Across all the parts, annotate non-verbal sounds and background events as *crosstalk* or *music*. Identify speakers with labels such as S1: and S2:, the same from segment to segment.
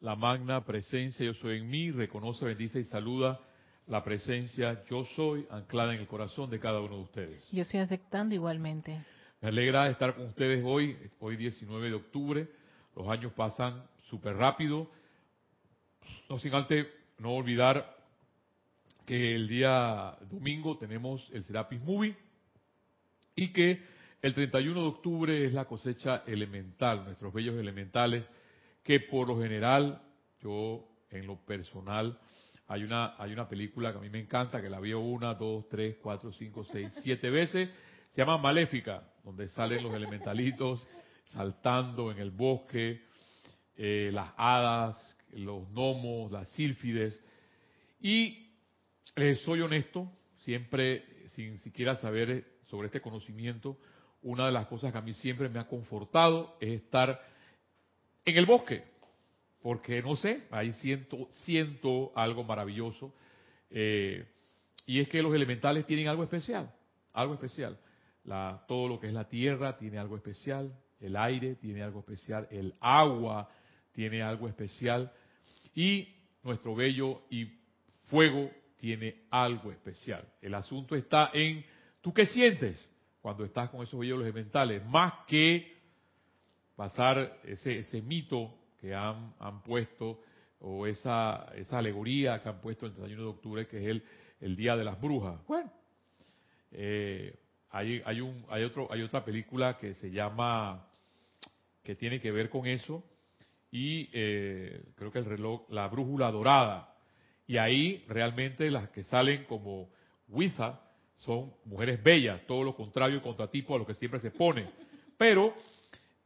S1: la magna presencia yo soy en mí, reconoce, bendice y saluda la presencia yo soy anclada en el corazón de cada uno de ustedes.
S2: Yo estoy aceptando igualmente.
S1: Me alegra estar con ustedes hoy, hoy 19 de octubre. Los años pasan súper rápido. No sin antes no olvidar que el día domingo tenemos el Serapis Movie y que el 31 de octubre es la cosecha elemental, nuestros bellos elementales, que por lo general, yo en lo personal, hay una, hay una película que a mí me encanta, que la veo una, dos, tres, cuatro, cinco, seis, siete veces, se llama Maléfica, donde salen los elementalitos saltando en el bosque, eh, las hadas, los gnomos, las sílfides. Y les soy honesto, siempre, sin siquiera saber sobre este conocimiento, una de las cosas que a mí siempre me ha confortado es estar en el bosque, porque no sé, ahí siento, algo maravilloso, eh, y es que los elementales tienen algo especial, algo especial. Todo lo que es la tierra tiene algo especial, el aire tiene algo especial, el agua tiene algo especial, y nuestro bello y fuego tiene algo especial. El asunto está en, ¿tú qué sientes? cuando estás con esos bellos elementales, más que pasar ese, ese mito que han, han puesto o esa, esa alegoría que han puesto el 31 de octubre, que es el, el Día de las Brujas. Bueno, eh, hay, hay, un, hay, otro, hay otra película que se llama, que tiene que ver con eso, y eh, creo que el reloj, La Brújula Dorada. Y ahí realmente las que salen como Witha son mujeres bellas, todo lo contrario y contratipo a lo que siempre se pone. Pero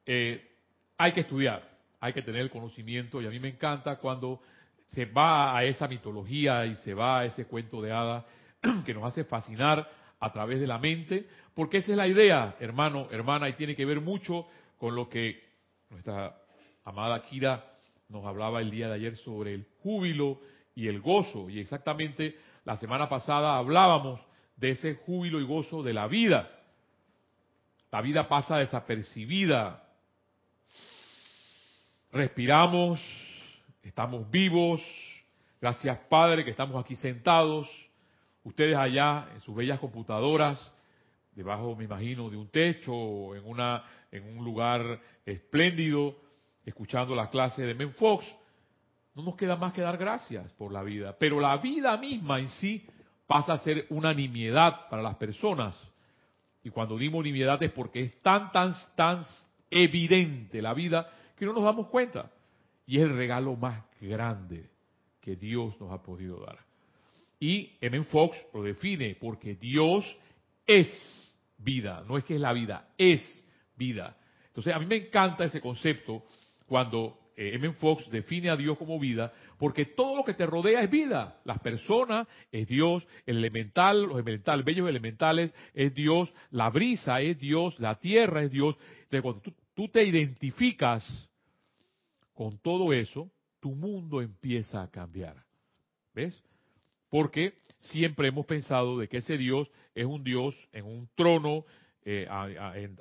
S1: eh, hay que estudiar, hay que tener el conocimiento y a mí me encanta cuando se va a esa mitología y se va a ese cuento de hadas *clears throat* que nos hace fascinar a través de la mente, porque esa es la idea, hermano, hermana, y tiene que ver mucho con lo que nuestra amada Kira nos hablaba el día de ayer sobre el júbilo y el gozo. Y exactamente la semana pasada hablábamos de ese júbilo y gozo de la vida. La vida pasa desapercibida. Respiramos, estamos vivos. Gracias Padre que estamos aquí sentados. Ustedes allá en sus bellas computadoras, debajo, me imagino, de un techo en, una, en un lugar espléndido, escuchando la clase de Menfox. No nos queda más que dar gracias por la vida. Pero la vida misma en sí pasa a ser una nimiedad para las personas. Y cuando digo nimiedad es porque es tan, tan, tan evidente la vida que no nos damos cuenta. Y es el regalo más grande que Dios nos ha podido dar. Y M. Fox lo define porque Dios es vida, no es que es la vida, es vida. Entonces a mí me encanta ese concepto cuando eh, M. Fox define a Dios como vida, porque todo lo que te rodea es vida. Las personas es Dios, el elemental, los elementales, bellos elementales es Dios, la brisa es Dios, la tierra es Dios. Entonces, cuando tú, tú te identificas con todo eso, tu mundo empieza a cambiar. ¿Ves? Porque siempre hemos pensado de que ese Dios es un Dios en un trono eh,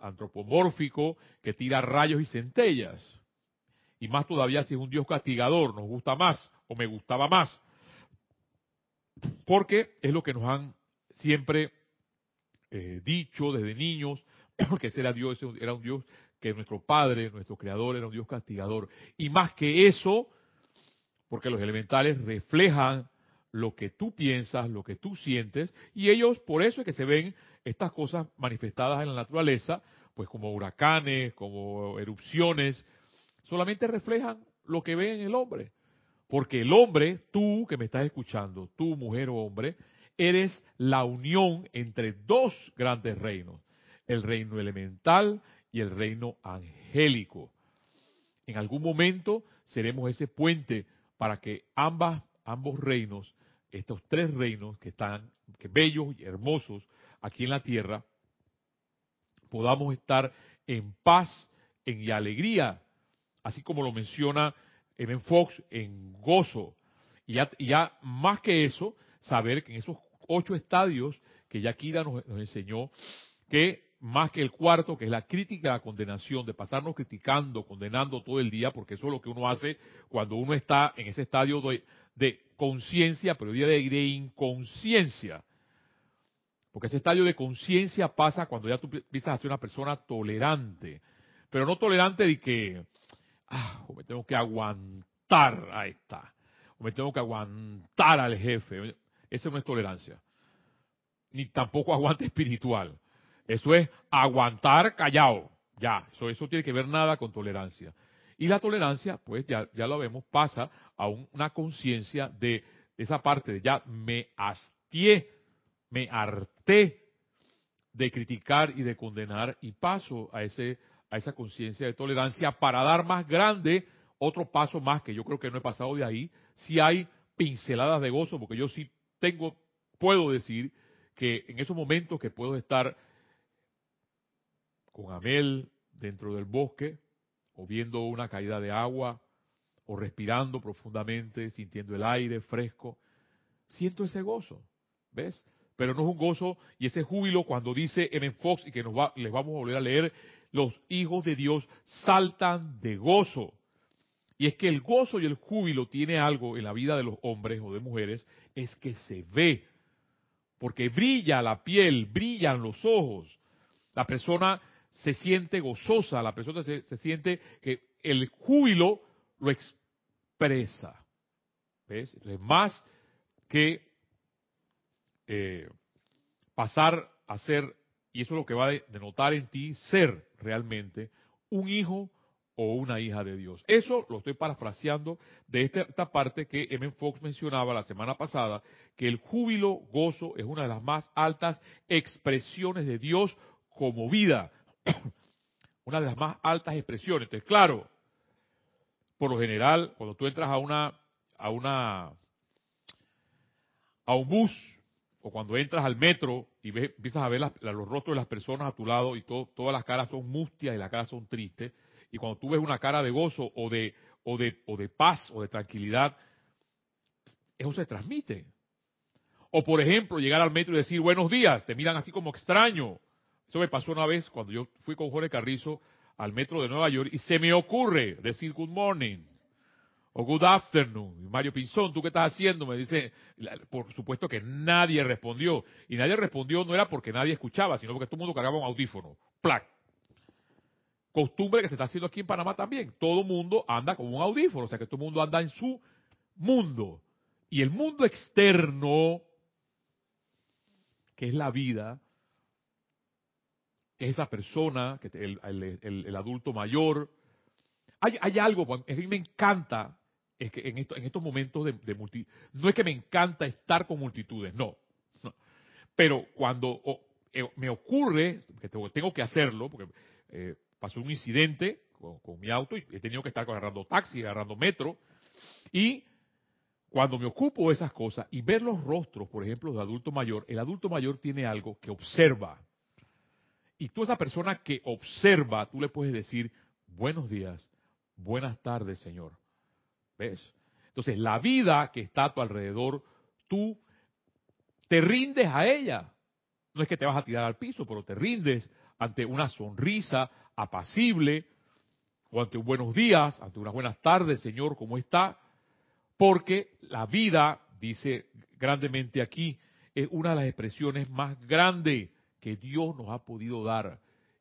S1: antropomórfico que tira rayos y centellas y más todavía si es un Dios castigador, nos gusta más o me gustaba más. Porque es lo que nos han siempre eh, dicho desde niños, *clears throat* que ese era Dios, era un Dios que nuestro Padre, nuestro Creador, era un Dios castigador. Y más que eso, porque los elementales reflejan lo que tú piensas, lo que tú sientes, y ellos, por eso es que se ven estas cosas manifestadas en la naturaleza, pues como huracanes, como erupciones, solamente reflejan lo que ve en el hombre. Porque el hombre, tú que me estás escuchando, tú mujer o hombre, eres la unión entre dos grandes reinos, el reino elemental y el reino angélico. En algún momento seremos ese puente para que ambas, ambos reinos, estos tres reinos que están que bellos y hermosos aquí en la tierra, podamos estar en paz en, y alegría así como lo menciona en Fox, en gozo. Y ya, más que eso, saber que en esos ocho estadios que ya Kira nos, enseñó, que más que el cuarto, que es la crítica y la condenación, de pasarnos criticando, condenando todo el día, porque eso es lo que uno hace cuando uno está en ese estadio de, conciencia, pero de, de inconsciencia. Porque ese estadio de conciencia pasa cuando ya tú empiezas a ser una persona tolerante. Pero no tolerante de que, ah, me tengo que aguantar a esta, o me tengo que aguantar al jefe. Esa no es tolerancia. Ni tampoco aguante espiritual. Eso es aguantar callado. Ya, eso, eso tiene que ver nada con tolerancia. Y la tolerancia, pues ya, ya lo vemos, pasa a una conciencia de, esa parte de ya me hastié, me harté de criticar y de condenar y paso a, ese, a esa conciencia de tolerancia para dar más grande otro paso más que yo creo que no he pasado de ahí. Si hay pinceladas de gozo, porque yo sí tengo, puedo decir que en esos momentos que puedo estar con Amel dentro del bosque, o viendo una caída de agua, o respirando profundamente, sintiendo el aire fresco, siento ese gozo, ¿ves? Pero no es un gozo y ese júbilo cuando dice M. Fox y que nos va, les vamos a volver a leer, los hijos de Dios saltan de gozo. Y es que el gozo y el júbilo tiene algo en la vida de los hombres o de mujeres, es que se ve, porque brilla la piel, brillan los ojos. La persona se siente gozosa, la persona se, siente que el júbilo lo expresa. ¿Ves? Entonces, más que eh, pasar a ser, y eso es lo que va a denotar en ti, ser realmente un hijo o una hija de Dios. Eso lo estoy parafraseando de esta, esta, parte que M. Fox mencionaba la semana pasada, que el júbilo, gozo, es una de las más altas expresiones de Dios como vida. Una de las más altas expresiones. Entonces, claro, por lo general, cuando tú entras a una, a una, a un bus, o cuando entras al metro y ves, empiezas a ver los rostros de las personas a tu lado y todas las caras son mustias y las caras son tristes, y cuando tú ves una cara de gozo o de, o de, o de paz o de tranquilidad, eso se transmite. O por ejemplo, llegar al metro y decir buenos días, te miran así como extraño, eso me pasó una vez cuando yo fui con Jorge Carrizo al metro de Nueva York y se me ocurre decir good morning o good afternoon. Mario Pinzón, ¿tú qué estás haciendo? Me dice, por supuesto que nadie respondió. Y nadie respondió no era porque nadie escuchaba, sino porque todo el mundo cargaba un audífono. Plac. Costumbre que se está haciendo aquí en Panamá también. Todo mundo anda con un audífono, o sea que todo mundo anda en su mundo. Y el mundo externo, que es la vida, esa persona, el, adulto mayor. Hay, hay, algo, a mí me encanta, es que en, en estos momentos de, de no es que me encanta estar con multitudes, no. Pero cuando eh, me ocurre, que tengo que hacerlo, porque eh, pasó un incidente con, mi auto y he tenido que estar agarrando taxi, agarrando metro, y cuando me ocupo de esas cosas y ver los rostros, por ejemplo, del adulto mayor, el adulto mayor tiene algo que observa. Y tú esa persona que observa, tú le puedes decir, buenos días, buenas tardes, Señor. ¿Ves? Entonces, la vida que está a tu alrededor, tú te rindes a ella. No es que te vas a tirar al piso, pero te rindes ante una sonrisa apacible, o ante un buenos días, ante unas buenas tardes, Señor, ¿cómo está? Porque la vida, dice grandemente aquí, es una de las expresiones más grandes que Dios nos ha podido dar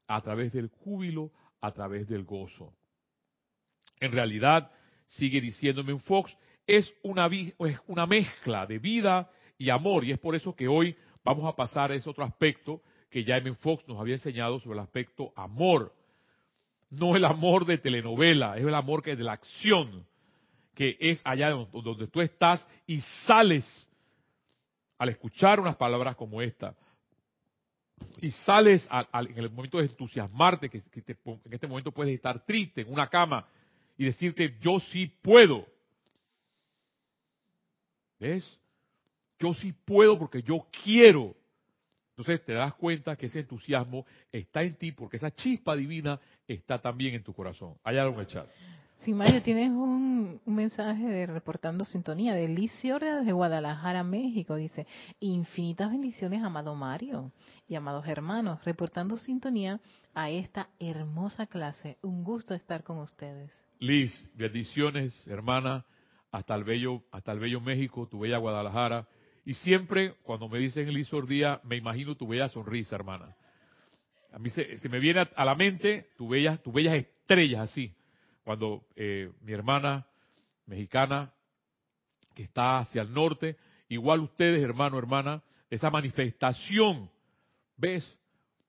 S1: a través del júbilo, a través del gozo. En realidad, sigue diciéndome un Fox, es una, es una mezcla de vida y amor, y es por eso que hoy vamos a pasar a ese otro aspecto que ya M. Fox nos había enseñado sobre el aspecto amor. No el amor de telenovela, es el amor que es de la acción, que es allá donde tú estás y sales al escuchar unas palabras como esta, y sales en el momento de entusiasmarte, que, en este momento puedes estar triste en una cama y decirte, yo sí puedo. ¿Ves? Yo sí puedo porque yo quiero. Entonces te das cuenta que ese entusiasmo está en ti porque esa chispa divina está también en tu corazón. Hay algo en el chat.
S2: Sí, Mario, tienes un, mensaje de reportando sintonía de Liz desde Guadalajara, México. Dice, infinitas bendiciones, amado Mario y amados hermanos, reportando sintonía a esta hermosa clase. Un gusto estar con ustedes.
S1: Liz, bendiciones, hermana, hasta el bello, hasta el bello México, tu bella Guadalajara. Y siempre, cuando me dicen Liz Ordía, me imagino tu bella sonrisa, hermana. A mí se, me viene a, la mente tu bellas, tus bellas estrellas así cuando eh, mi hermana mexicana, que está hacia el norte, igual ustedes, hermano, hermana, esa manifestación, ¿ves?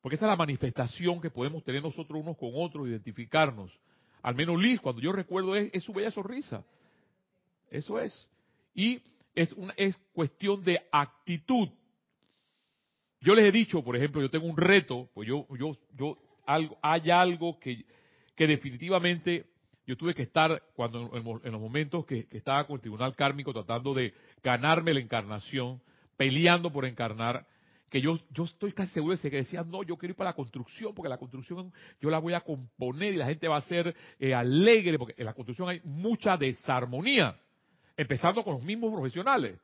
S1: Porque esa es la manifestación que podemos tener nosotros unos con otros, identificarnos. Al menos Liz, cuando yo recuerdo, es, su bella sonrisa. Eso es. Y es, una, es cuestión de actitud. Yo les he dicho, por ejemplo, yo tengo un reto, pues yo, yo, yo, algo, hay algo que, que definitivamente yo tuve que estar cuando en, los momentos que, estaba con el tribunal kármico tratando de ganarme la encarnación, peleando por encarnar, que yo, yo estoy casi seguro de que decía, no, yo quiero ir para la construcción, porque la construcción yo la voy a componer y la gente va a ser eh, alegre, porque en la construcción hay mucha desarmonía, empezando con los mismos profesionales.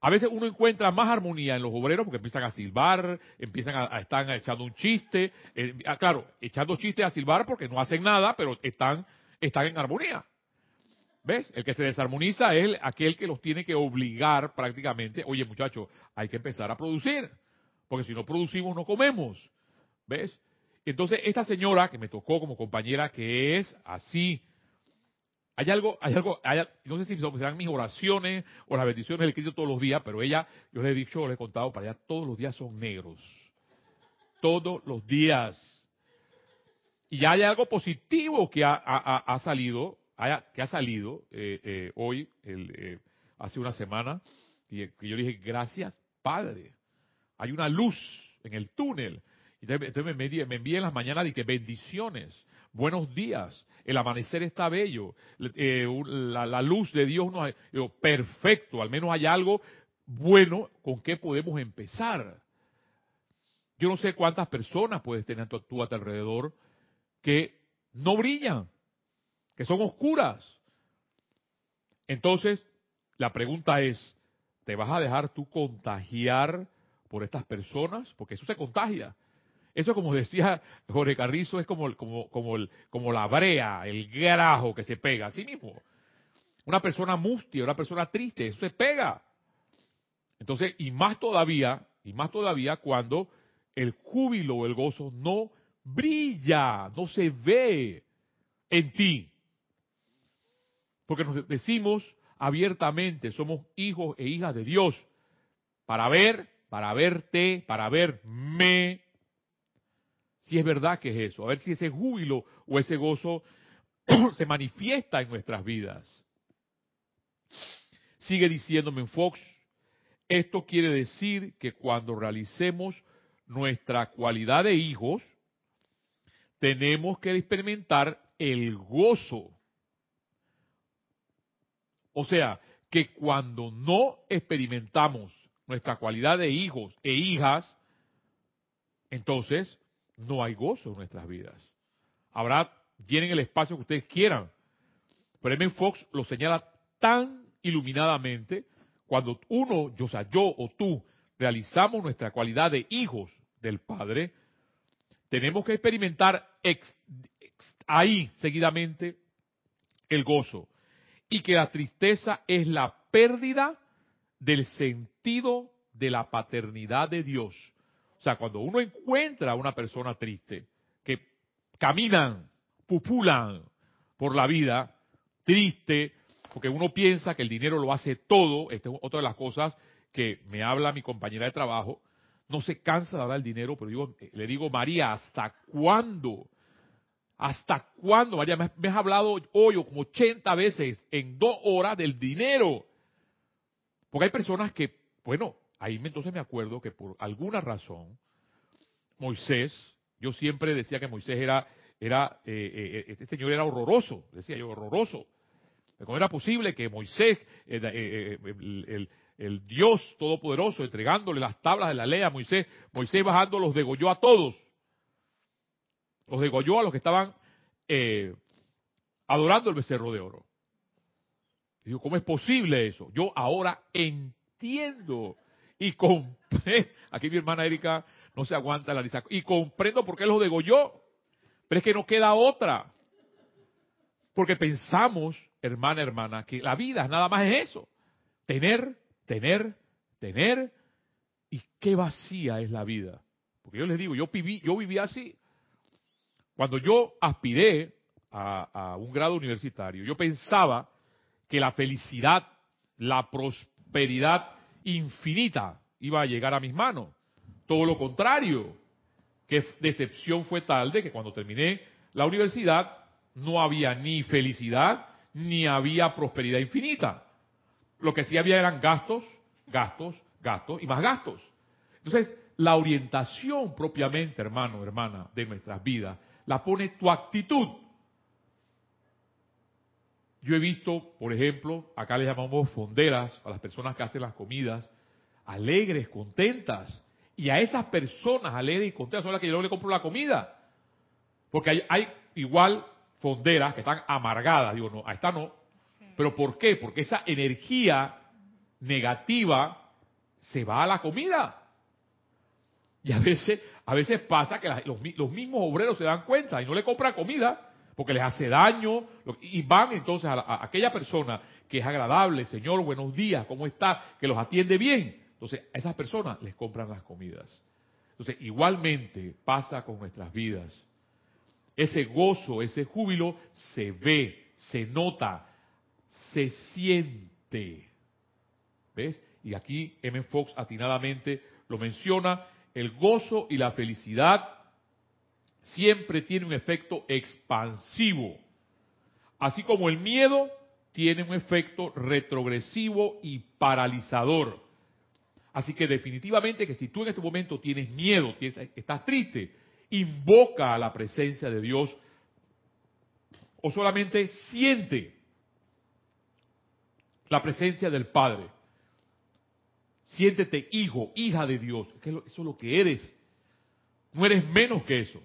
S1: A veces uno encuentra más armonía en los obreros porque empiezan a silbar, empiezan a, estar echando un chiste, eh, ah, claro, echando chistes a silbar porque no hacen nada, pero están están en armonía. ¿Ves? El que se desarmoniza es aquel que los tiene que obligar prácticamente, oye muchachos, hay que empezar a producir, porque si no producimos no comemos. ¿Ves? Entonces, esta señora que me tocó como compañera, que es así, hay algo, hay algo, no sé si serán mis oraciones o las bendiciones del Cristo todos los días, pero ella, yo le he dicho, le he contado, para ella todos los días son negros. Todos los días. Y hay algo positivo que ha, salido, que ha salido eh, eh, hoy, eh, hace una semana, y que yo dije, gracias Padre. Hay una luz en el túnel. Entonces, me, me, en las mañanas y que bendiciones, buenos días, el amanecer está bello, la, luz de Dios nos ha, perfecto, al menos hay algo bueno con que podemos empezar. Yo no sé cuántas personas puedes tener a tu alrededor que no brillan, que son oscuras. Entonces, la pregunta es, ¿te vas a dejar tú contagiar por estas personas? Porque eso se contagia. Eso, como decía Jorge Carrizo, es como, como, como, el, como la brea, el grajo que se pega, así mismo. Una persona mustia, una persona triste, eso se pega. Entonces, y más todavía, y más todavía cuando el júbilo o el gozo no brilla, no se ve en ti. Porque nos decimos abiertamente, somos hijos e hijas de Dios, para ver, para verte, para verme, si es verdad que es eso, a ver si ese júbilo o ese gozo *clears throat* se manifiesta en nuestras vidas. Sigue diciéndome en Fox, esto quiere decir que cuando realicemos nuestra cualidad de hijos, tenemos que experimentar el gozo. O sea, que cuando no experimentamos nuestra cualidad de hijos e hijas, entonces no hay gozo en nuestras vidas. Habrá, llenen el espacio que ustedes quieran. Pero M. Fox lo señala tan iluminadamente cuando uno, yo, sea, yo o tú, realizamos nuestra cualidad de hijos del Padre, tenemos que experimentar ahí seguidamente el gozo. Y que la tristeza es la pérdida del sentido de la paternidad de Dios. O sea, cuando uno encuentra a una persona triste, que caminan, pupulan por la vida, triste, porque uno piensa que el dinero lo hace todo, esta es otra de las cosas que me habla mi compañera de trabajo, no se cansa de dar el dinero, pero digo, eh, le digo, María, ¿hasta cuándo? ¿Hasta cuándo, María? Me, has hablado hoy como 80 veces en dos horas del dinero. Porque hay personas que, bueno, ahí entonces me acuerdo que por alguna razón, Moisés, yo siempre decía que Moisés era, era eh, eh, este señor era horroroso, decía yo, horroroso. ¿Cómo era posible que Moisés, el Dios Todopoderoso entregándole las tablas de la ley a Moisés, Moisés bajando los degolló a todos. Los degolló a los que estaban eh, adorando el becerro de oro. digo, ¿cómo es posible eso? Yo ahora entiendo y comprendo. *laughs* Aquí mi hermana Erika no se aguanta la risa. Y comprendo por qué lo degolló. Pero es que no queda otra. Porque pensamos, hermana, hermana, que la vida nada más es eso. Tener, tener, tener. Y qué vacía es la vida. Porque yo les digo, yo viví, yo viví así. Cuando yo aspiré a, un grado universitario, yo pensaba que la felicidad, la prosperidad infinita iba a llegar a mis manos. Todo lo contrario, que decepción fue tal de que cuando terminé la universidad no había ni felicidad ni había prosperidad infinita. Lo que sí había eran gastos, gastos, gastos y más gastos. Entonces, la orientación propiamente, hermano, hermana, de nuestras vidas, la pone tu actitud. Yo he visto, por ejemplo, acá le llamamos fonderas a las personas que hacen las comidas, alegres, contentas. Y a esas personas alegres y contentas son las que yo le compro la comida. Porque hay, hay igual fonderas que están amargadas. Digo, no, a esta no. ¿Pero por qué? Porque esa energía negativa se va a la comida. Y a veces, a veces pasa que los, mismos obreros se dan cuenta y no le compran comida porque les hace daño y van entonces a, aquella persona que es agradable, Señor, buenos días, ¿cómo está? Que los atiende bien. Entonces, a esas personas les compran las comidas. Entonces, igualmente pasa con nuestras vidas. Ese gozo, ese júbilo se ve, se nota, se siente. ¿Ves? Y aquí M. Fox atinadamente lo menciona el gozo y la felicidad siempre tiene un efecto expansivo, así como el miedo tiene un efecto retrogresivo y paralizador. Así que definitivamente que si tú en este momento tienes miedo, estás triste, invoca a la presencia de Dios o solamente siente la presencia del Padre. Siéntete hijo, hija de Dios. Eso es lo que eres. No eres menos que eso.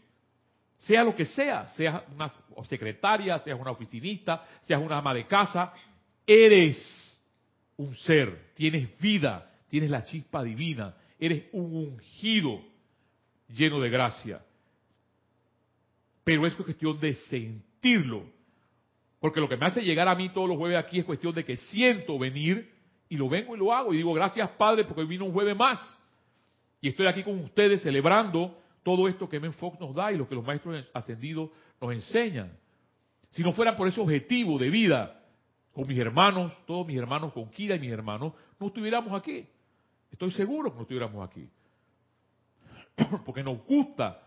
S1: Sea lo que sea, seas una secretaria, seas una oficinista, seas una ama de casa, eres un ser, tienes vida, tienes la chispa divina, eres un ungido lleno de gracia. Pero es cuestión de sentirlo. Porque lo que me hace llegar a mí todos los jueves aquí es cuestión de que siento venir y lo vengo y lo hago y digo, gracias Padre, porque hoy vino un jueves más. Y estoy aquí con ustedes celebrando todo esto que Men Fox nos da y lo que los maestros ascendidos nos enseñan. Si no fuera por ese objetivo de vida, con mis hermanos, todos mis hermanos, con Kira y mis hermanos, no estuviéramos aquí. Estoy seguro que no estuviéramos aquí. *clears throat* Porque nos gusta,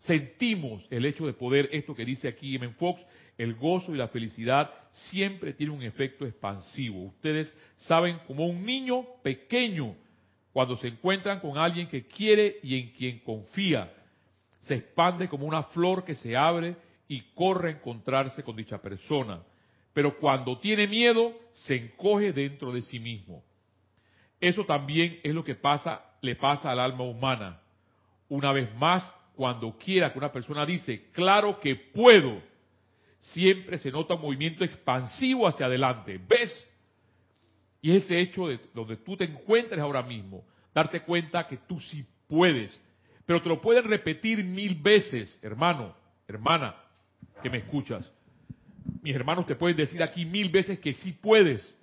S1: sentimos el hecho de poder, esto que dice aquí Men Fox, el gozo y la felicidad siempre tienen un efecto expansivo. Ustedes saben como un niño pequeño, cuando se encuentran con alguien que quiere y en quien confía, se expande como una flor que se abre y corre a encontrarse con dicha persona. Pero cuando tiene miedo, se encoge dentro de sí mismo. Eso también es lo que pasa, le pasa al alma humana. Una vez más, cuando quiera que una persona dice, claro que puedo, siempre se nota un movimiento expansivo hacia adelante. ¿Ves? Y ese hecho de donde tú te encuentres ahora mismo, darte cuenta que tú sí puedes. Pero te lo pueden repetir mil veces, hermano, hermana, que me escuchas. Mis hermanos te pueden decir aquí mil veces que sí puedes,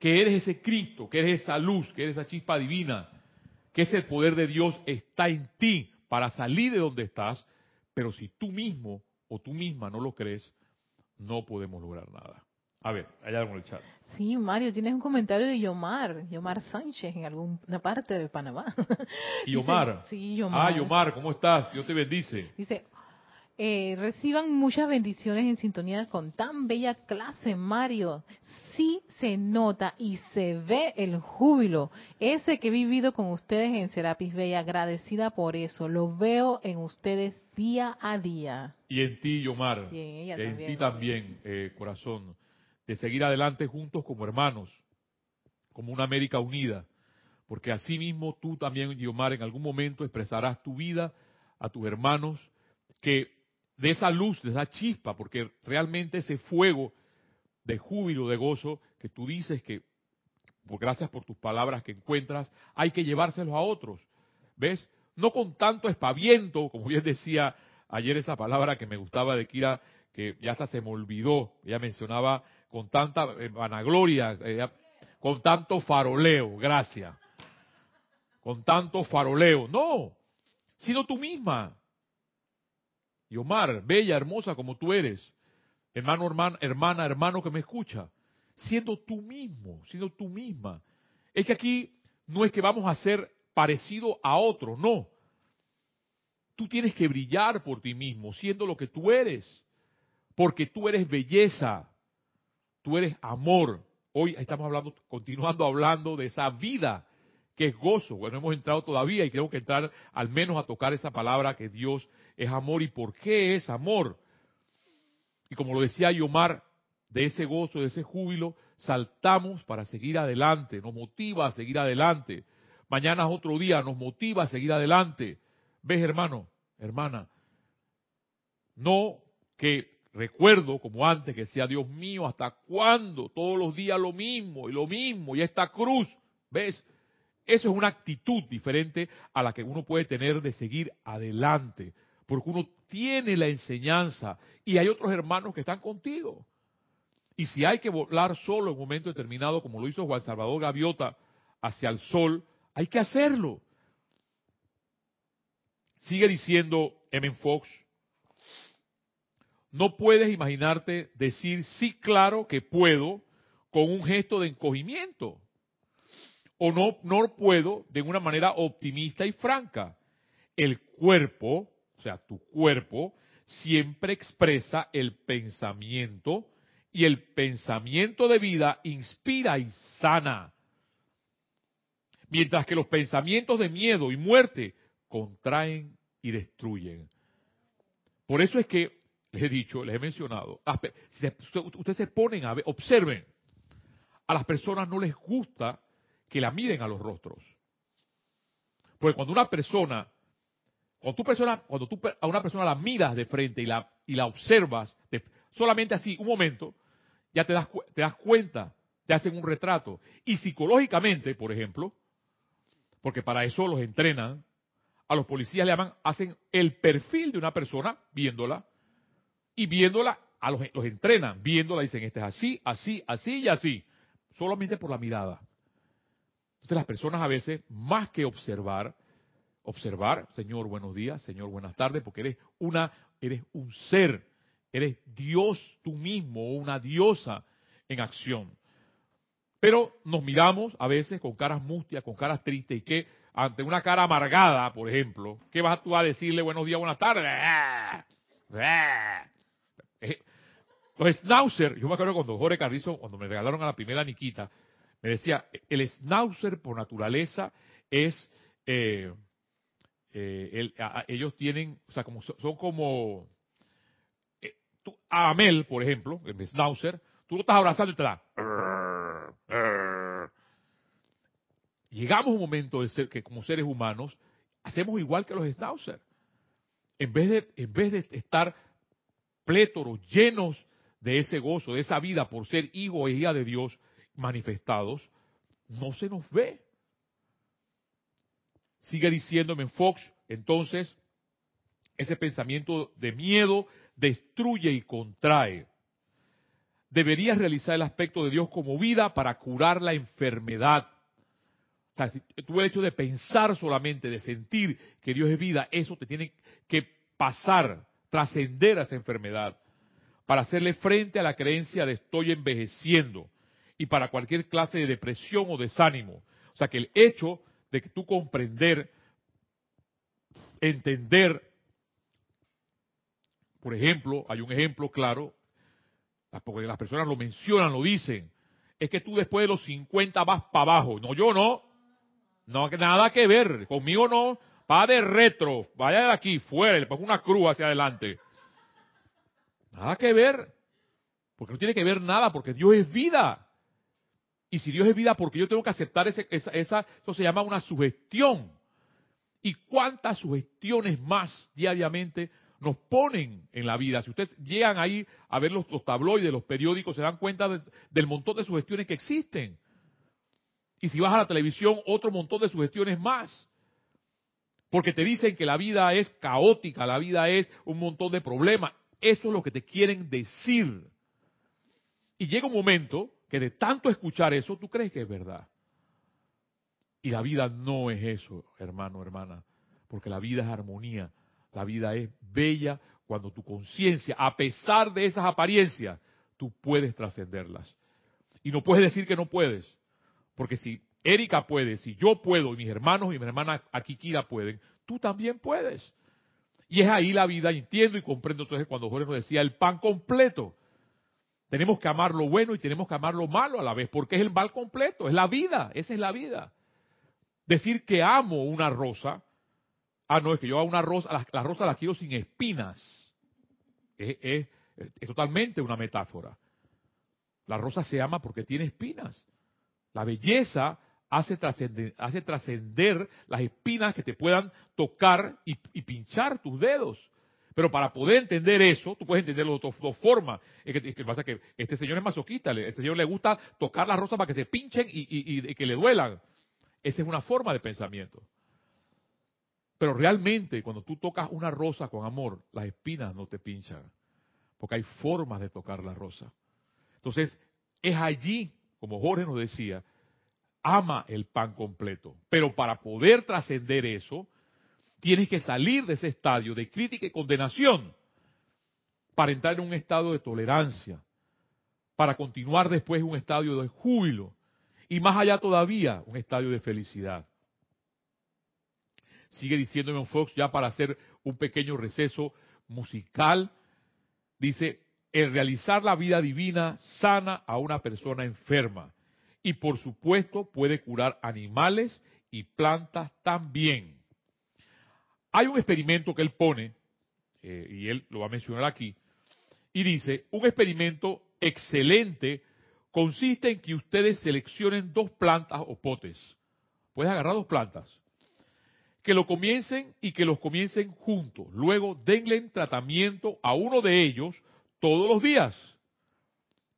S1: que eres ese Cristo, que eres esa luz, que eres esa chispa divina, que ese poder de Dios está en ti para salir de donde estás, pero si tú mismo o tú misma no lo crees, no podemos lograr nada. A ver, hay algo en el chat.
S2: Sí, Mario, tienes un comentario de Yomar, Yomar Sánchez, en alguna parte de Panamá. *laughs*
S1: Yomar. sí, Yomar. Ah, Yomar, ¿cómo estás? Dios te bendice.
S2: Dice, eh, reciban muchas bendiciones en sintonía con tan bella clase, Mario. Sí se nota y se ve el júbilo, ese que he vivido con ustedes en Serapis Bella, agradecida por eso. Lo veo en ustedes día a día.
S1: Y en ti, Yomar. Y en, ti también, eh, corazón. De seguir adelante juntos como hermanos, como una América unida. Porque así mismo tú también, Yomar, en algún momento expresarás tu vida a tus hermanos que de esa luz, de esa chispa, porque realmente ese fuego de júbilo, de gozo, que tú dices que, gracias por tus palabras que encuentras, hay que llevárselos a otros. ¿Ves? No con tanto espaviento, como bien decía ayer esa palabra que me gustaba de Kira, que ya hasta se me olvidó, ella mencionaba con tanta eh, vanagloria, con tanto faroleo, gracias, con tanto faroleo, no, sino tú misma. Y Omar, bella, hermosa como tú eres, hermano, hermana, hermana, hermano que me escucha, siendo tú mismo, siendo tú misma. Es que aquí no es que vamos a ser parecido a otro, no. Tú tienes que brillar por ti mismo, siendo lo que tú eres, porque tú eres belleza, tú eres amor. Hoy estamos hablando, continuando hablando de esa vida que es gozo. Bueno, hemos entrado todavía y tenemos que entrar al menos a tocar esa palabra que Dios es amor y por qué es amor. Y como lo decía Yomar, de ese gozo, de ese júbilo, saltamos para seguir adelante, nos motiva a seguir adelante. Mañana es otro día, nos motiva a seguir adelante. ¿Ves, hermano, hermana? No que recuerdo como antes que decía, Dios mío, ¿hasta cuándo? Todos los días lo mismo y lo mismo y esta cruz. ¿Ves? Eso es una actitud diferente a la que uno puede tener de seguir adelante, porque uno tiene la enseñanza y hay otros hermanos que están contigo. Y si hay que volar solo en un momento determinado, como lo hizo Juan Salvador Gaviota, hacia el sol, hay que hacerlo. Sigue diciendo M. Fox, no puedes imaginarte decir sí claro que puedo con un gesto de encogimiento. O no, no puedo de una manera optimista y franca. El cuerpo, o sea, tu cuerpo, siempre expresa el pensamiento y el pensamiento de vida inspira y sana. Mientras que los pensamientos de miedo y muerte contraen y destruyen. Por eso es que les he dicho, les he mencionado, ustedes se ponen a ver, observen, a las personas no les gusta que la miren a los rostros. Porque cuando una persona, cuando tú, persona, cuando a una persona la miras de frente y la, y la observas, solamente así, un momento, ya te das, te das cuenta, te hacen un retrato. Y psicológicamente, por ejemplo, porque para eso los entrenan, a los policías le llaman, hacen el perfil de una persona viéndola, y viéndola, a los, los entrenan, viéndola, dicen, este es así, así, así y así, solamente por la mirada. Entonces las personas a veces, más que observar, observar, Señor, buenos días, Señor, buenas tardes, porque eres una, eres un ser, eres Dios tú mismo, una diosa en acción. Pero nos miramos a veces con caras mustias, con caras tristes, y que ante una cara amargada, por ejemplo, ¿qué vas tú a decirle buenos días, buenas tardes? Eh, los schnauzer, yo me acuerdo cuando Jorge Carrizo, cuando me regalaron a la primera Niquita, me decía, el schnauzer por naturaleza es, eh, eh, ellos tienen, o sea, como son como, a Amel, por ejemplo, el schnauzer, tú lo estás abrazando y te da. Llegamos a un momento de ser que como seres humanos hacemos igual que los schnauzer. En vez de, en vez de estar plétoros, llenos de ese gozo, de esa vida por ser hijo e hija de Dios manifestados, no se nos ve. Sigue diciéndome en Fox, entonces, ese pensamiento de miedo destruye y contrae. Deberías realizar el aspecto de Dios como vida para curar la enfermedad. O sea, si tú el hecho de pensar solamente, de sentir que Dios es vida, eso te tiene que pasar trascender a esa enfermedad, para hacerle frente a la creencia de estoy envejeciendo y para cualquier clase de depresión o desánimo. O sea que el hecho de que tú comprender, entender, por ejemplo, hay un ejemplo claro, porque las personas lo mencionan, lo dicen, es que tú después de los 50 vas para abajo. No, yo no. No, nada que ver. Conmigo no. Va de retro, vaya de aquí, fuera, le pongo una cruz hacia adelante. Nada que ver. Porque no tiene que ver nada, porque Dios es vida. Y si Dios es vida, porque yo tengo que aceptar esa, esa, eso se llama una sugestión. ¿Y cuántas sugestiones más diariamente nos ponen en la vida. Si ustedes llegan ahí a ver los, tabloides, los periódicos, se dan cuenta del montón de sugestiones que existen. Y si vas a la televisión, otro montón de sugestiones más. Porque te dicen que la vida es caótica, la vida es un montón de problemas. Eso es lo que te quieren decir. Y llega un momento que de tanto escuchar eso, tú crees que es verdad. Y la vida no es eso, hermano, hermana, porque la vida es armonía, la vida es bella cuando tu conciencia, a pesar de esas apariencias, tú puedes trascenderlas. Y no puedes decir que no puedes, porque si Erika puede, si yo puedo, y mis hermanos y mis hermanas Akikira pueden, tú también puedes. Y es ahí la vida, entiendo y comprendo entonces cuando Jorge nos decía el pan completo. Tenemos que amar lo bueno y tenemos que amar lo malo a la vez, porque es el mal completo, es la vida, esa es la vida. Decir que amo una rosa, ah, no, es que yo a una rosa, la, la rosa la quiero sin espinas. Es, es, es totalmente una metáfora. La rosa se ama porque tiene espinas. La belleza hace trascender, las espinas que te puedan tocar y, pinchar tus dedos. Pero para poder entender eso, tú puedes entenderlo de dos, formas. Es que, pasa que este señor es masoquista, este señor le gusta tocar las rosas para que se pinchen y, y que le duelan. Esa es una forma de pensamiento. Pero realmente, cuando tú tocas una rosa con amor, las espinas no te pinchan. Porque hay formas de tocar la rosa. Entonces, es allí, como Jorge nos decía, ama el pan completo. Pero para poder trascender eso, tienes que salir de ese estadio de crítica y condenación para entrar en un estado de tolerancia, para continuar después en un estadio de júbilo y más allá todavía un estadio de felicidad. Sigue diciéndome Fox ya para hacer un pequeño receso musical, dice, el realizar la vida divina sana a una persona enferma y por supuesto puede curar animales y plantas también. Hay un experimento que él pone, eh, y él lo va a mencionar aquí, y dice, un experimento excelente consiste en que ustedes seleccionen dos plantas o potes. Puedes agarrar dos plantas. Que lo comiencen y que los comiencen juntos. Luego denle tratamiento a uno de ellos todos los días.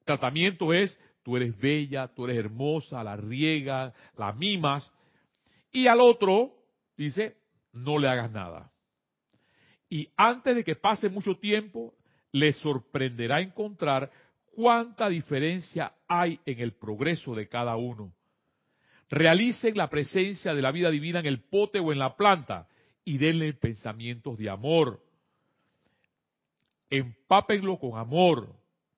S1: Tratamiento es tú eres bella, tú eres hermosa, la riega, la mimas. Y al otro dice, no le hagas nada. Y antes de que pase mucho tiempo, le sorprenderá encontrar cuánta diferencia hay en el progreso de cada uno. Realicen la presencia de la vida divina en el pote o en la planta y denle pensamientos de amor. Empápenlo con amor,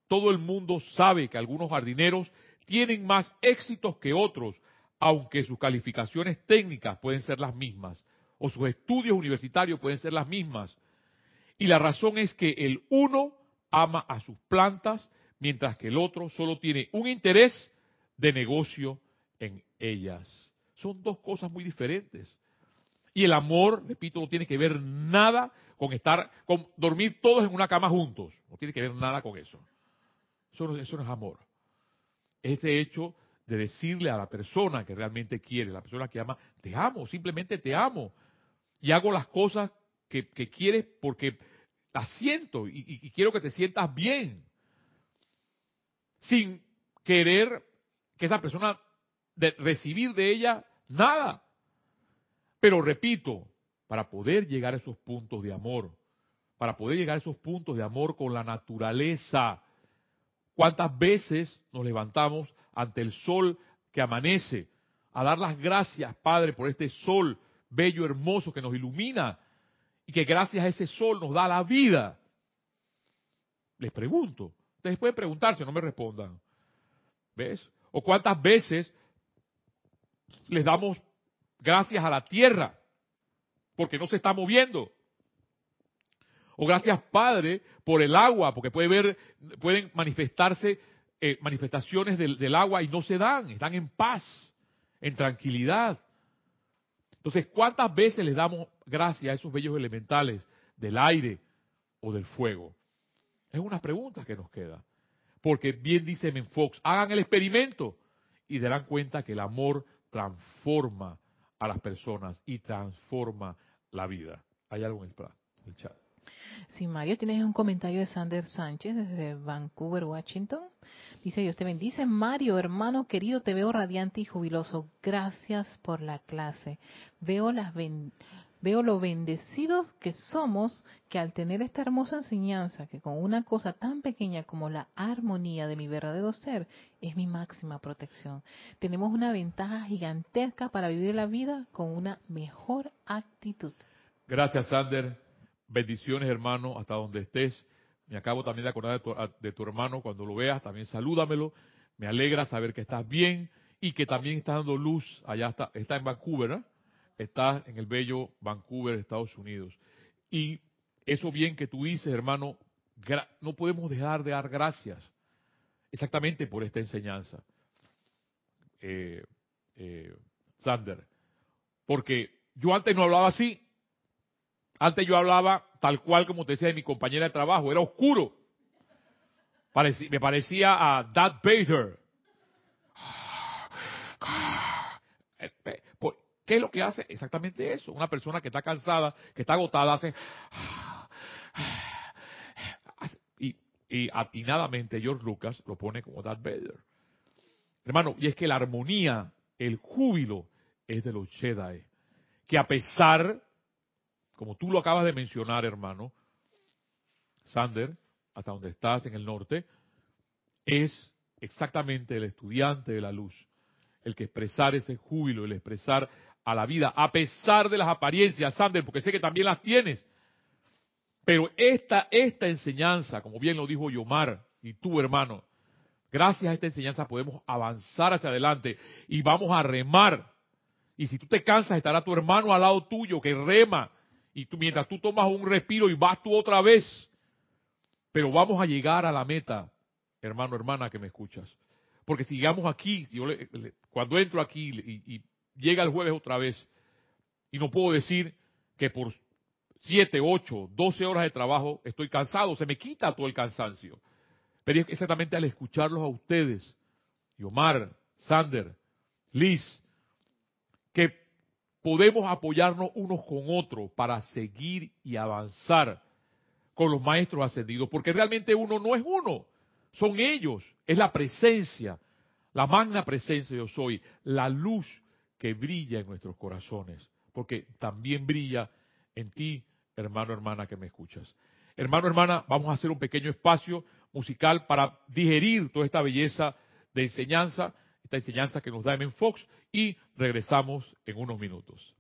S1: todo el mundo sabe que algunos jardineros tienen más éxitos que otros, aunque sus calificaciones técnicas pueden ser las mismas, o sus estudios universitarios pueden ser las mismas. Y la razón es que el uno ama a sus plantas, mientras que el otro solo tiene un interés de negocio en ellas. Son dos cosas muy diferentes. Y el amor, repito, no tiene que ver nada con estar, con dormir todos en una cama juntos. No tiene que ver nada con eso. Eso no, es amor. Ese hecho de decirle a la persona que realmente quiere, la persona que ama, te amo, simplemente te amo. Y hago las cosas que, quieres porque las siento y, quiero que te sientas bien. Sin querer que esa persona de recibir de ella nada. Pero repito, para poder llegar a esos puntos de amor, para poder llegar a esos puntos de amor con la naturaleza, ¿Cuántas veces nos levantamos ante el sol que amanece a dar las gracias, Padre, por este sol bello, hermoso que nos ilumina y que gracias a ese sol nos da la vida? Les pregunto. Ustedes pueden preguntarse, no me respondan. ¿Ves? ¿O cuántas veces les damos gracias a la tierra porque no se está moviendo? O gracias Padre por el agua, porque puede ver, pueden manifestarse eh, manifestaciones del, agua y no se dan, están en paz, en tranquilidad. Entonces, ¿cuántas veces les damos gracias a esos bellos elementales del aire o del fuego? Es una pregunta que nos queda. Porque bien dice Menfox, hagan el experimento y darán cuenta que el amor transforma a las personas y transforma la vida. Hay algo en el chat.
S2: Sí, Mario, tienes un comentario de Sander Sánchez desde Vancouver, Washington. Dice, Dios te bendice. Mario, hermano querido, te veo radiante y jubiloso. Gracias por la clase. Veo las Veo lo bendecidos que somos que al tener esta hermosa enseñanza, que con una cosa tan pequeña como la armonía de mi verdadero ser es mi máxima protección, tenemos una ventaja gigantesca para vivir la vida con una mejor actitud.
S1: Gracias, Sander. Bendiciones, hermano, hasta donde estés. Me acabo también de acordar de tu, hermano. Cuando lo veas, también salúdamelo. Me alegra saber que estás bien y que también estás dando luz. Allá está, está en Vancouver, ¿no? Estás en el bello Vancouver, Estados Unidos. Y eso bien que tú dices, hermano, no podemos dejar de dar gracias exactamente por esta enseñanza, eh, eh, Sander. Porque yo antes no hablaba así. Antes yo hablaba tal cual como te decía de mi compañera de trabajo, era oscuro. me parecía a Dad Bader. ¿Qué es lo que hace? Exactamente eso. Una persona que está cansada, que está agotada, hace... Y, atinadamente George Lucas lo pone como Darth Vader. Hermano, y es que la armonía, el júbilo, es de los Jedi. Que a pesar, como tú lo acabas de mencionar, hermano, Sander, hasta donde estás en el norte, es exactamente el estudiante de la luz el que expresar ese júbilo, el expresar a la vida, a pesar de las apariencias, Sander, porque sé que también las tienes. Pero esta, esta enseñanza, como bien lo dijo Yomar y tú, hermano, gracias a esta enseñanza podemos avanzar hacia adelante y vamos a remar. Y si tú te cansas, estará tu hermano al lado tuyo que rema. Y tú, mientras tú tomas un respiro y vas tú otra vez. Pero vamos a llegar a la meta, hermano, hermana, que me escuchas. Porque si llegamos aquí, cuando entro aquí y llega el jueves otra vez. Y no puedo decir que por 7, 8, 12 horas de trabajo estoy cansado, se me quita todo el cansancio. Pero es exactamente al escucharlos a ustedes, y Omar, Sander, Liz, que podemos apoyarnos unos con otros para seguir y avanzar con los maestros ascendidos, porque realmente uno no es uno, son ellos, es la presencia, la magna presencia yo soy, la luz que brilla en nuestros corazones, porque también brilla en ti, hermano, hermana, que me escuchas. Hermano, hermana, vamos a hacer un pequeño espacio musical para digerir toda esta belleza de enseñanza, esta enseñanza que nos da M. Fox, y regresamos en unos minutos.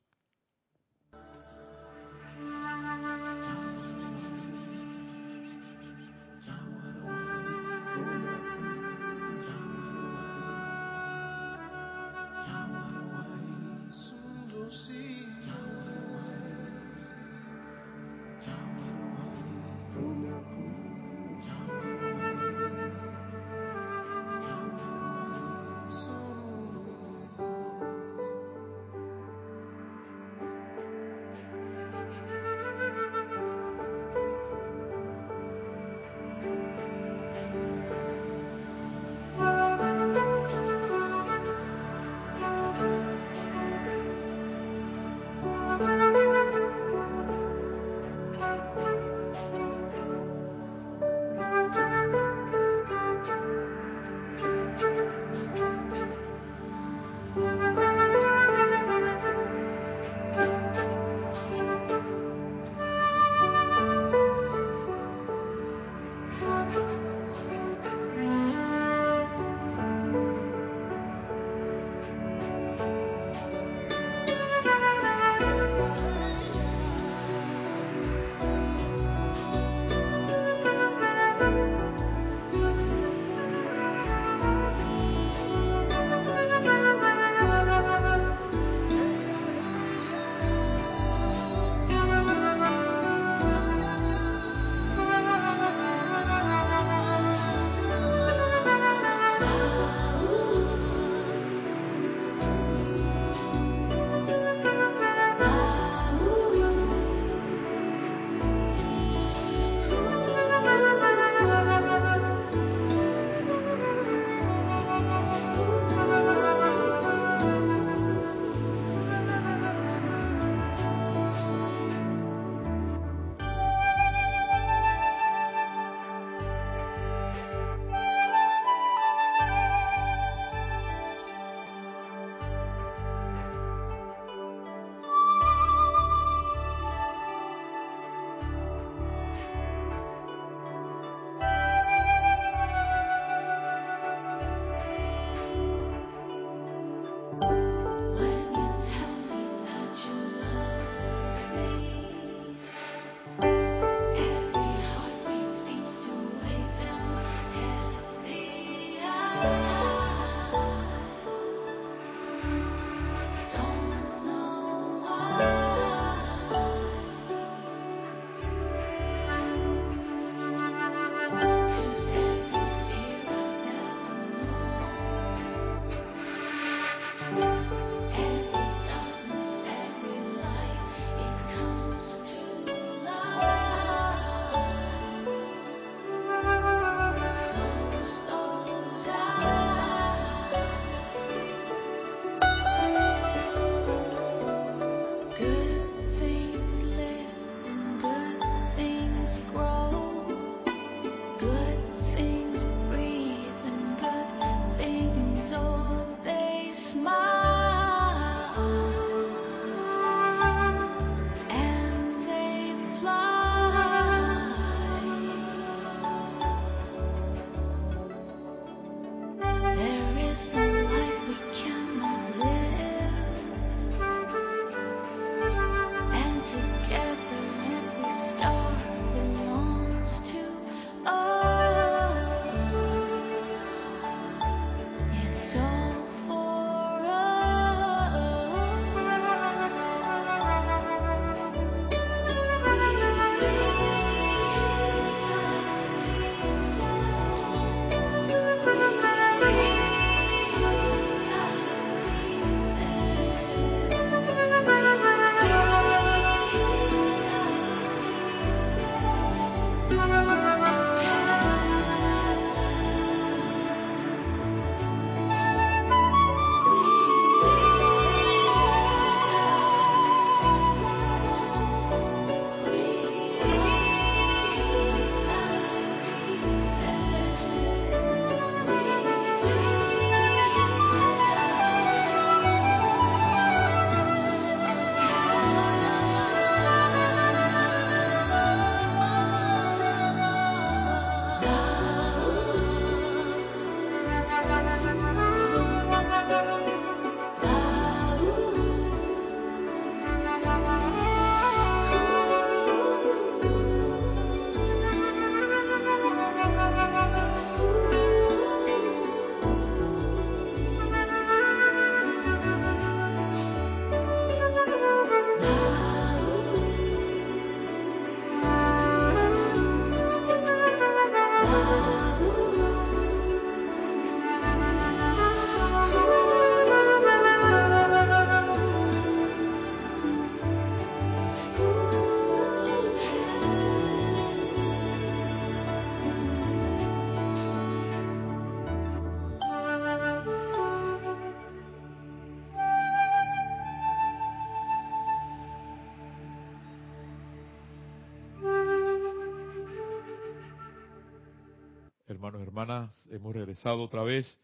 S1: Hermanas, hemos regresado otra vez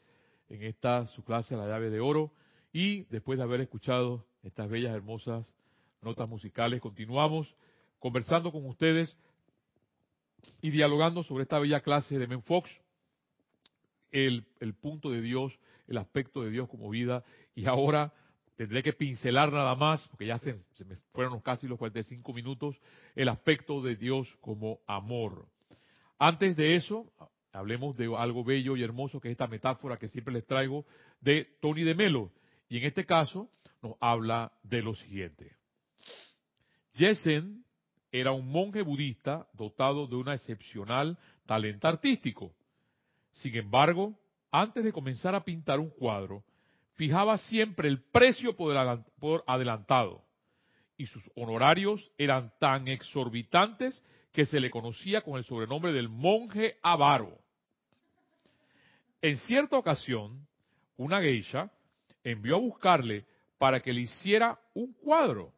S1: en esta su clase La llave de oro y después de haber escuchado estas bellas, hermosas notas musicales, continuamos conversando con ustedes y dialogando sobre esta bella clase de Menfox, el, el punto de Dios, el aspecto de Dios como vida y ahora tendré que pincelar nada más, porque ya se, se, me fueron casi los 45 minutos, el aspecto de Dios como amor. Antes de eso, hablemos de algo bello y hermoso, que es esta metáfora que siempre les traigo de Tony de Melo. Y en este caso nos habla de lo siguiente. Jessen era un monje budista dotado de un excepcional talento artístico. Sin embargo, antes de comenzar a pintar un cuadro, fijaba siempre el precio por adelantado y sus honorarios eran tan exorbitantes que se le conocía con el sobrenombre del monje avaro. En cierta ocasión, una geisha envió a buscarle para que le hiciera un cuadro.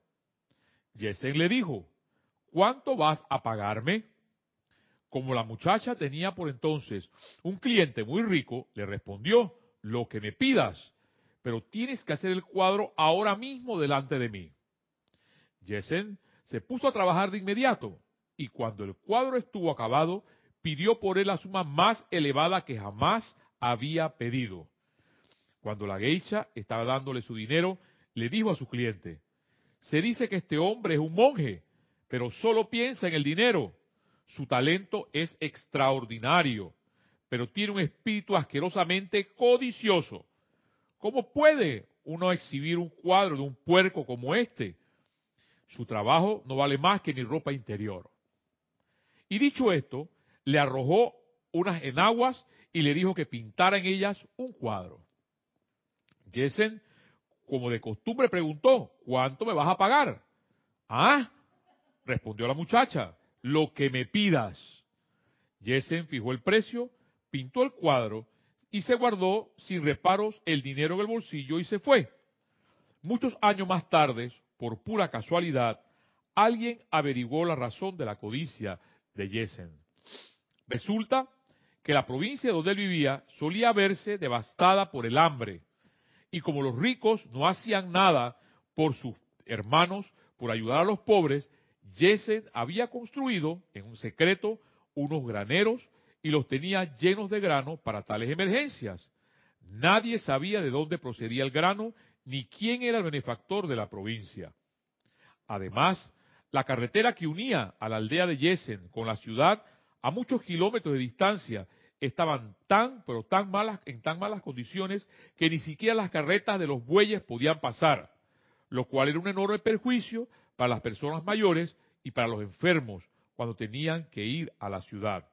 S1: Yesen le dijo, ¿cuánto vas a pagarme? Como la muchacha tenía por entonces un cliente muy rico, le respondió, lo que me pidas, pero tienes que hacer el cuadro ahora mismo delante de mí. Yesen se puso a trabajar de inmediato y cuando el cuadro estuvo acabado, pidió por él la suma más elevada que jamás había pedido. Cuando la geisha estaba dándole su dinero, le dijo a su cliente, se dice que este hombre es un monje, pero solo piensa en el dinero. Su talento es extraordinario, pero tiene un espíritu asquerosamente codicioso. ¿Cómo puede uno exhibir un cuadro de un puerco como este? Su trabajo no vale más que mi ropa interior. Y dicho esto, le arrojó unas enaguas y le dijo que pintara en ellas un cuadro. Jessen, como de costumbre, preguntó, ¿cuánto me vas a pagar? Ah, respondió la muchacha, lo que me pidas. Jessen fijó el precio, pintó el cuadro y se guardó sin reparos el dinero en el bolsillo y se fue. Muchos años más tarde, por pura casualidad, alguien averiguó la razón de la codicia de Jessen. Resulta que la provincia donde él vivía solía verse devastada por el hambre. Y como los ricos no hacían nada por sus hermanos, por ayudar a los pobres, Jessen había construido en un secreto unos graneros y los tenía llenos de grano para tales emergencias. Nadie sabía de dónde procedía el grano ni quién era el benefactor de la provincia. Además, la carretera que unía a la aldea de Jessen con la ciudad a muchos kilómetros de distancia, estaban tan, pero tan malas, en tan malas condiciones que ni siquiera las carretas de los bueyes podían pasar, lo cual era un enorme perjuicio para las personas mayores y para los enfermos cuando tenían que ir a la ciudad.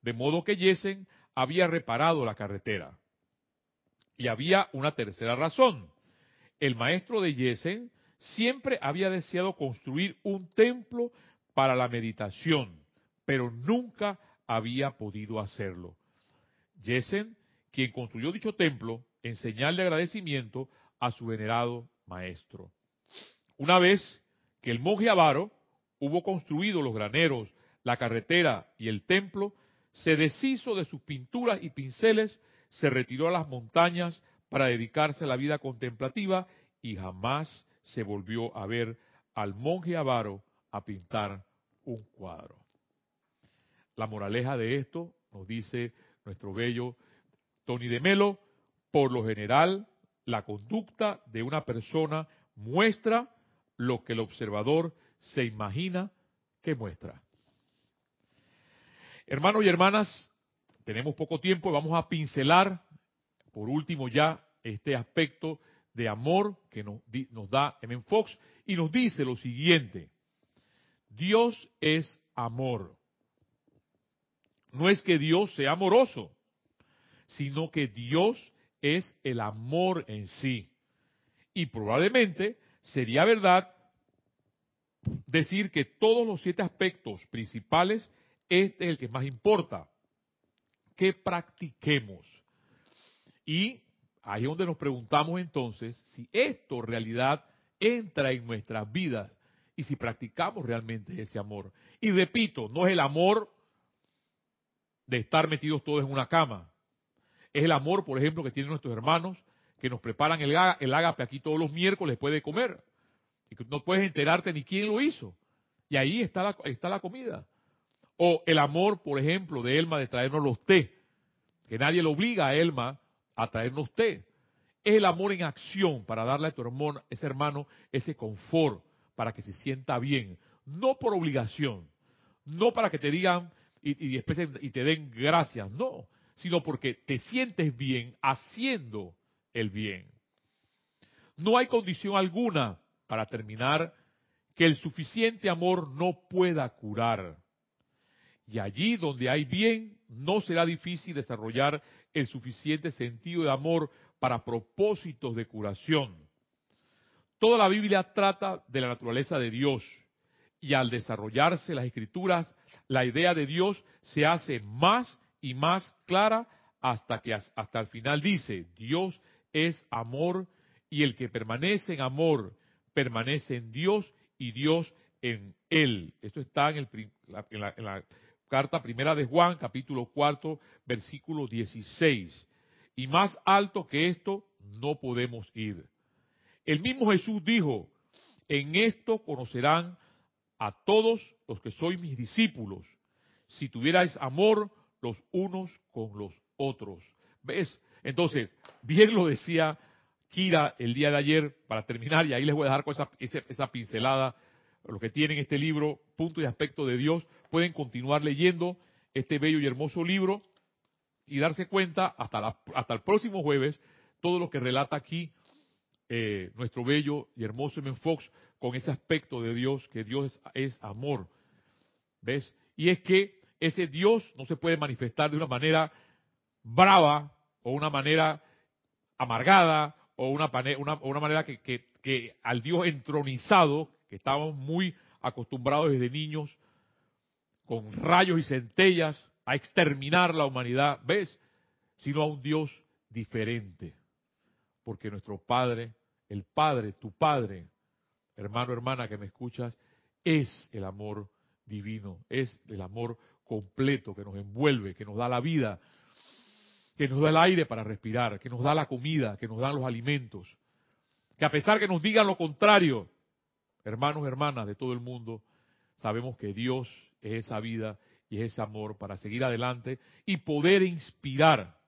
S1: De modo que Yesen había reparado la carretera. Y había una tercera razón. El maestro de Yesen siempre había deseado construir un templo para la meditación pero nunca había podido hacerlo. Jessen, quien construyó dicho templo, en señal de agradecimiento a su venerado maestro. Una vez que el monje avaro hubo construido los graneros, la carretera y el templo, se deshizo de sus pinturas y pinceles, se retiró a las montañas para dedicarse a la vida contemplativa y jamás se volvió a ver al monje avaro a pintar un cuadro. La moraleja de esto, nos dice nuestro bello Tony de Melo, por lo general, la conducta de una persona muestra lo que el observador se imagina que muestra. Hermanos y hermanas, tenemos poco tiempo y vamos a pincelar, por último ya, este aspecto de amor que nos, nos da M. Fox y nos dice lo siguiente, Dios es amor no es que Dios sea amoroso, sino que Dios es el amor en sí. Y probablemente sería verdad decir que todos los siete aspectos principales, este es el que más importa, que practiquemos. Y ahí es donde nos preguntamos entonces si esto en realidad entra en nuestras vidas y si practicamos realmente ese amor. Y repito, no es el amor de estar metidos todos en una cama. Es el amor, por ejemplo, que tienen nuestros hermanos que nos preparan el, el ágape aquí todos los miércoles puede comer. Y no puedes enterarte ni quién lo hizo. Y ahí está la, está la comida. O el amor, por ejemplo, de Elma de traernos los té. Que nadie le obliga a Elma a traernos té. Es el amor en acción para darle a tu hermano, ese hermano ese confort, para que se sienta bien. No por obligación. No para que te digan y, te den gracias. No. Sino porque te sientes bien haciendo el bien. No hay condición alguna, para terminar, que el suficiente amor no pueda curar. Y allí donde hay bien, no será difícil desarrollar el suficiente sentido de amor para propósitos de curación. Toda la Biblia trata de la naturaleza de Dios y al desarrollarse las escrituras, la idea de Dios se hace más y más clara hasta que hasta el final dice, Dios es amor y el que permanece en amor permanece en Dios y Dios en él. Esto está en, la, carta primera de Juan, capítulo cuarto, versículo 16. Y más alto que esto no podemos ir. El mismo Jesús dijo, en esto conocerán a todos los que sois mis discípulos, si tuvierais amor los unos con los otros. ¿Ves? Entonces, bien lo decía Kira el día de ayer, para terminar, y ahí les voy a dejar con esa, esa, pincelada, lo que tienen este libro, Punto y Aspecto de Dios, pueden continuar leyendo este bello y hermoso libro y darse cuenta hasta, hasta el próximo jueves todo lo que relata aquí eh, nuestro bello y hermoso M. Fox con ese aspecto de Dios, que Dios es, amor. ¿Ves? Y es que ese Dios no se puede manifestar de una manera brava o una manera amargada o una, una, manera que, que, al Dios entronizado, que estábamos muy acostumbrados desde niños, con rayos y centellas, a exterminar la humanidad, ¿ves? Sino a un Dios diferente. Porque nuestro Padre, el Padre, tu Padre, hermano, hermana que me escuchas, es el amor divino, es el amor completo que nos envuelve, que nos da la vida, que nos da el aire para respirar, que nos da la comida, que nos da los alimentos. Que a pesar que nos digan lo contrario, hermanos, hermanas de todo el mundo, sabemos que Dios es esa vida y es ese amor para seguir adelante y poder inspirar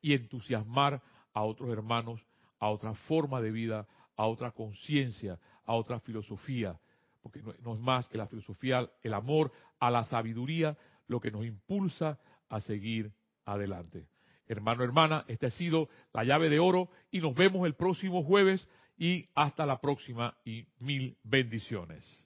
S1: y entusiasmar a otros hermanos a otra forma de vida, a otra conciencia, a otra filosofía, porque no es más que la filosofía, el amor a la sabiduría, lo que nos impulsa a seguir adelante. Hermano, hermana, esta ha sido la llave de oro y nos vemos el próximo jueves y hasta la próxima y mil bendiciones.